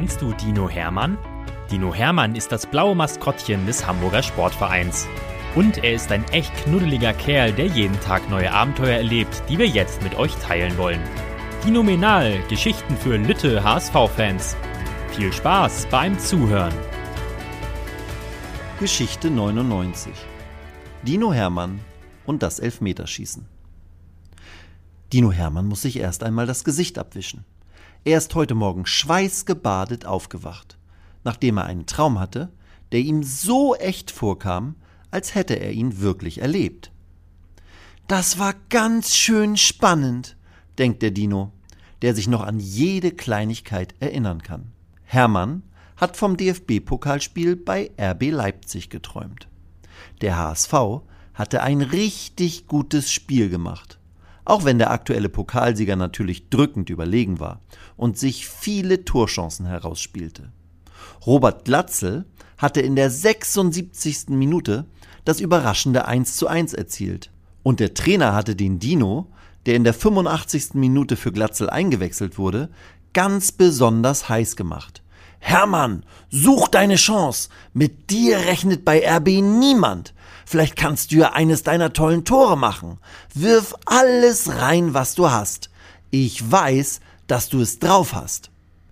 Kennst du Dino Hermann? Dino Hermann ist das blaue Maskottchen des Hamburger Sportvereins. Und er ist ein echt knuddeliger Kerl, der jeden Tag neue Abenteuer erlebt, die wir jetzt mit euch teilen wollen. Dinominal, Geschichten für Lütte HSV-Fans. Viel Spaß beim Zuhören. Geschichte 99. Dino Hermann und das Elfmeterschießen. Dino Hermann muss sich erst einmal das Gesicht abwischen. Er ist heute Morgen schweißgebadet aufgewacht, nachdem er einen Traum hatte, der ihm so echt vorkam, als hätte er ihn wirklich erlebt. Das war ganz schön spannend, denkt der Dino, der sich noch an jede Kleinigkeit erinnern kann. Hermann hat vom DFB-Pokalspiel bei RB Leipzig geträumt. Der HSV hatte ein richtig gutes Spiel gemacht auch wenn der aktuelle Pokalsieger natürlich drückend überlegen war und sich viele Torchancen herausspielte. Robert Glatzel hatte in der 76. Minute das überraschende 1 zu 1 erzielt. Und der Trainer hatte den Dino, der in der 85. Minute für Glatzel eingewechselt wurde, ganz besonders heiß gemacht. Hermann, such deine Chance. Mit dir rechnet bei RB niemand. Vielleicht kannst du ja eines deiner tollen Tore machen. Wirf alles rein, was du hast. Ich weiß, dass du es drauf hast.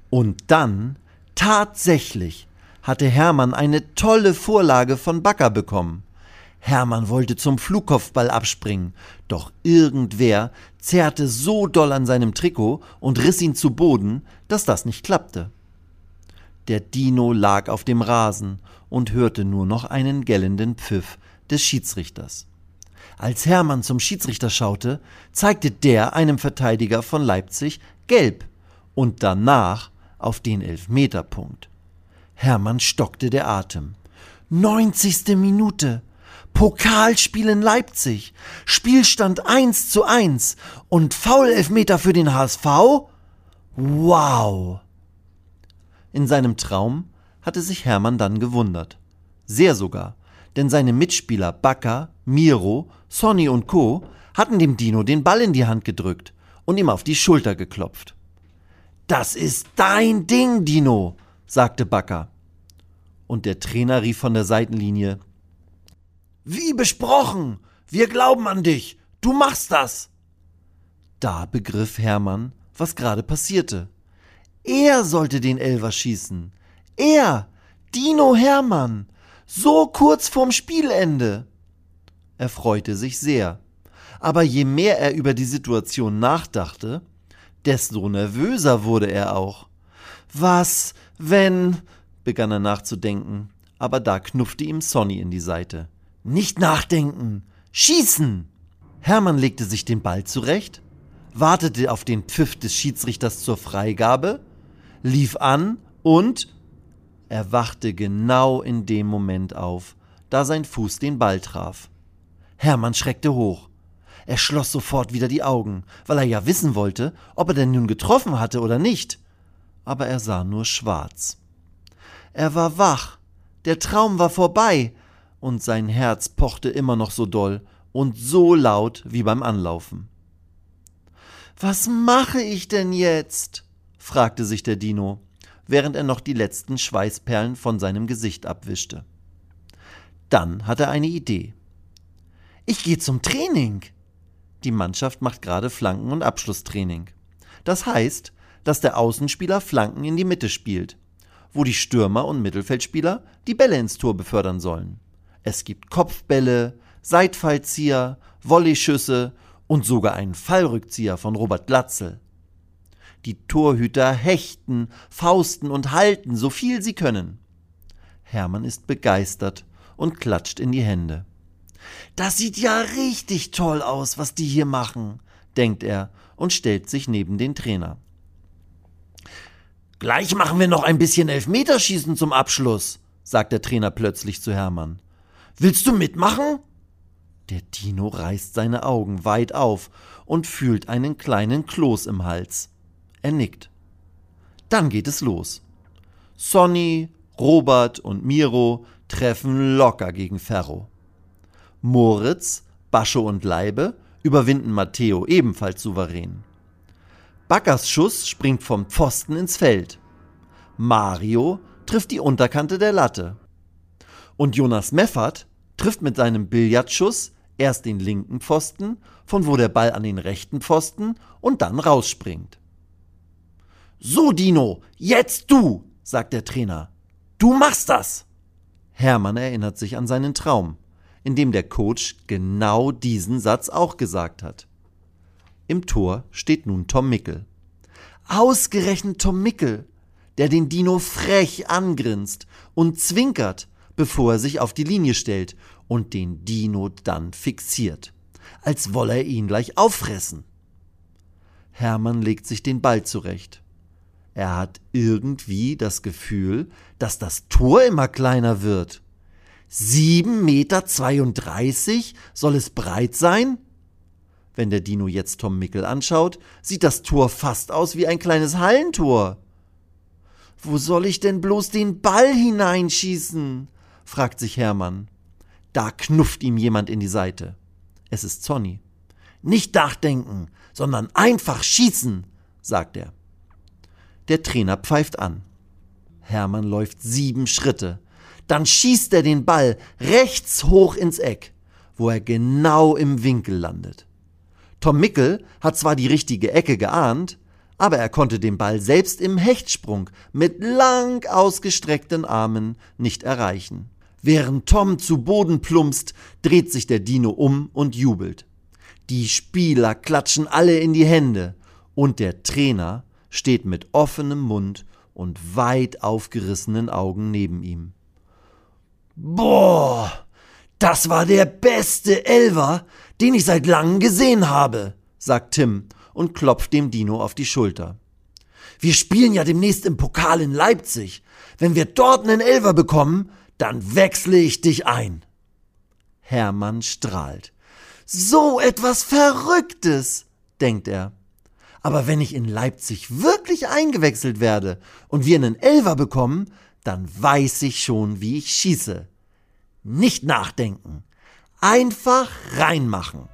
Und dann, tatsächlich, hatte Hermann eine tolle Vorlage von Backer bekommen. Hermann wollte zum Flugkopfball abspringen, doch irgendwer zerrte so doll an seinem Trikot und riss ihn zu Boden, dass das nicht klappte. Der Dino lag auf dem Rasen und hörte nur noch einen gellenden Pfiff, des Schiedsrichters. Als Hermann zum Schiedsrichter schaute, zeigte der einem Verteidiger von Leipzig gelb und danach auf den Elfmeterpunkt. Hermann stockte der Atem. 90. Minute. Pokalspiel in Leipzig. Spielstand 1 zu 1 und Foul-Elfmeter für den HSV? Wow! In seinem Traum hatte sich Hermann dann gewundert. Sehr sogar, denn seine Mitspieler Bakker, Miro, Sonny und Co. hatten dem Dino den Ball in die Hand gedrückt und ihm auf die Schulter geklopft. Das ist dein Ding, Dino, sagte Bakker. Und der Trainer rief von der Seitenlinie Wie besprochen, wir glauben an dich, du machst das. Da begriff Hermann, was gerade passierte. Er sollte den Elver schießen. Er, Dino Hermann, so kurz vorm Spielende. Er freute sich sehr. Aber je mehr er über die Situation nachdachte, desto nervöser wurde er auch. Was, wenn. begann er nachzudenken, aber da knuffte ihm Sonny in die Seite. Nicht nachdenken! Schießen! Hermann legte sich den Ball zurecht, wartete auf den Pfiff des Schiedsrichters zur Freigabe, lief an und er wachte genau in dem Moment auf, da sein Fuß den Ball traf. Hermann schreckte hoch. Er schloss sofort wieder die Augen, weil er ja wissen wollte, ob er denn nun getroffen hatte oder nicht. Aber er sah nur schwarz. Er war wach, der Traum war vorbei, und sein Herz pochte immer noch so doll und so laut wie beim Anlaufen. Was mache ich denn jetzt? fragte sich der Dino während er noch die letzten Schweißperlen von seinem Gesicht abwischte. Dann hat er eine Idee. Ich gehe zum Training. Die Mannschaft macht gerade Flanken- und Abschlusstraining. Das heißt, dass der Außenspieler Flanken in die Mitte spielt, wo die Stürmer und Mittelfeldspieler die Bälle ins Tor befördern sollen. Es gibt Kopfbälle, Seitfallzieher, Volleyschüsse und sogar einen Fallrückzieher von Robert Glatzel. Die Torhüter hechten, fausten und halten, so viel sie können. Hermann ist begeistert und klatscht in die Hände. Das sieht ja richtig toll aus, was die hier machen, denkt er und stellt sich neben den Trainer. Gleich machen wir noch ein bisschen Elfmeterschießen zum Abschluss, sagt der Trainer plötzlich zu Hermann. Willst du mitmachen? Der Dino reißt seine Augen weit auf und fühlt einen kleinen Kloß im Hals. Er nickt. Dann geht es los. Sonny, Robert und Miro treffen locker gegen Ferro. Moritz, Bascho und Leibe überwinden Matteo ebenfalls souverän. Backers Schuss springt vom Pfosten ins Feld. Mario trifft die Unterkante der Latte. Und Jonas Meffert trifft mit seinem Billardschuss erst den linken Pfosten, von wo der Ball an den rechten Pfosten und dann rausspringt. So, Dino, jetzt du, sagt der Trainer. Du machst das! Hermann erinnert sich an seinen Traum, in dem der Coach genau diesen Satz auch gesagt hat. Im Tor steht nun Tom Mickel. Ausgerechnet Tom Mickel, der den Dino frech angrinst und zwinkert, bevor er sich auf die Linie stellt und den Dino dann fixiert, als wolle er ihn gleich auffressen. Hermann legt sich den Ball zurecht. Er hat irgendwie das Gefühl, dass das Tor immer kleiner wird. Sieben Meter zweiunddreißig soll es breit sein? Wenn der Dino jetzt Tom Mickel anschaut, sieht das Tor fast aus wie ein kleines Hallentor. Wo soll ich denn bloß den Ball hineinschießen? fragt sich Hermann. Da knufft ihm jemand in die Seite. Es ist Sonny. Nicht nachdenken, sondern einfach schießen, sagt er. Der Trainer pfeift an. Hermann läuft sieben Schritte. Dann schießt er den Ball rechts hoch ins Eck, wo er genau im Winkel landet. Tom Mickel hat zwar die richtige Ecke geahnt, aber er konnte den Ball selbst im Hechtsprung mit lang ausgestreckten Armen nicht erreichen. Während Tom zu Boden plumpst, dreht sich der Dino um und jubelt. Die Spieler klatschen alle in die Hände und der Trainer steht mit offenem Mund und weit aufgerissenen Augen neben ihm. Boah, das war der beste Elver, den ich seit langem gesehen habe, sagt Tim und klopft dem Dino auf die Schulter. Wir spielen ja demnächst im Pokal in Leipzig. Wenn wir dort einen Elver bekommen, dann wechsle ich dich ein. Hermann strahlt. So etwas Verrücktes, denkt er. Aber wenn ich in Leipzig wirklich eingewechselt werde und wir einen Elfer bekommen, dann weiß ich schon, wie ich schieße. Nicht nachdenken. Einfach reinmachen.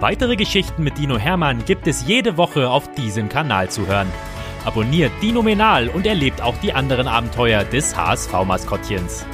Weitere Geschichten mit Dino Hermann gibt es jede Woche auf diesem Kanal zu hören. Abonniert Dino Menal und erlebt auch die anderen Abenteuer des HSV-Maskottchens.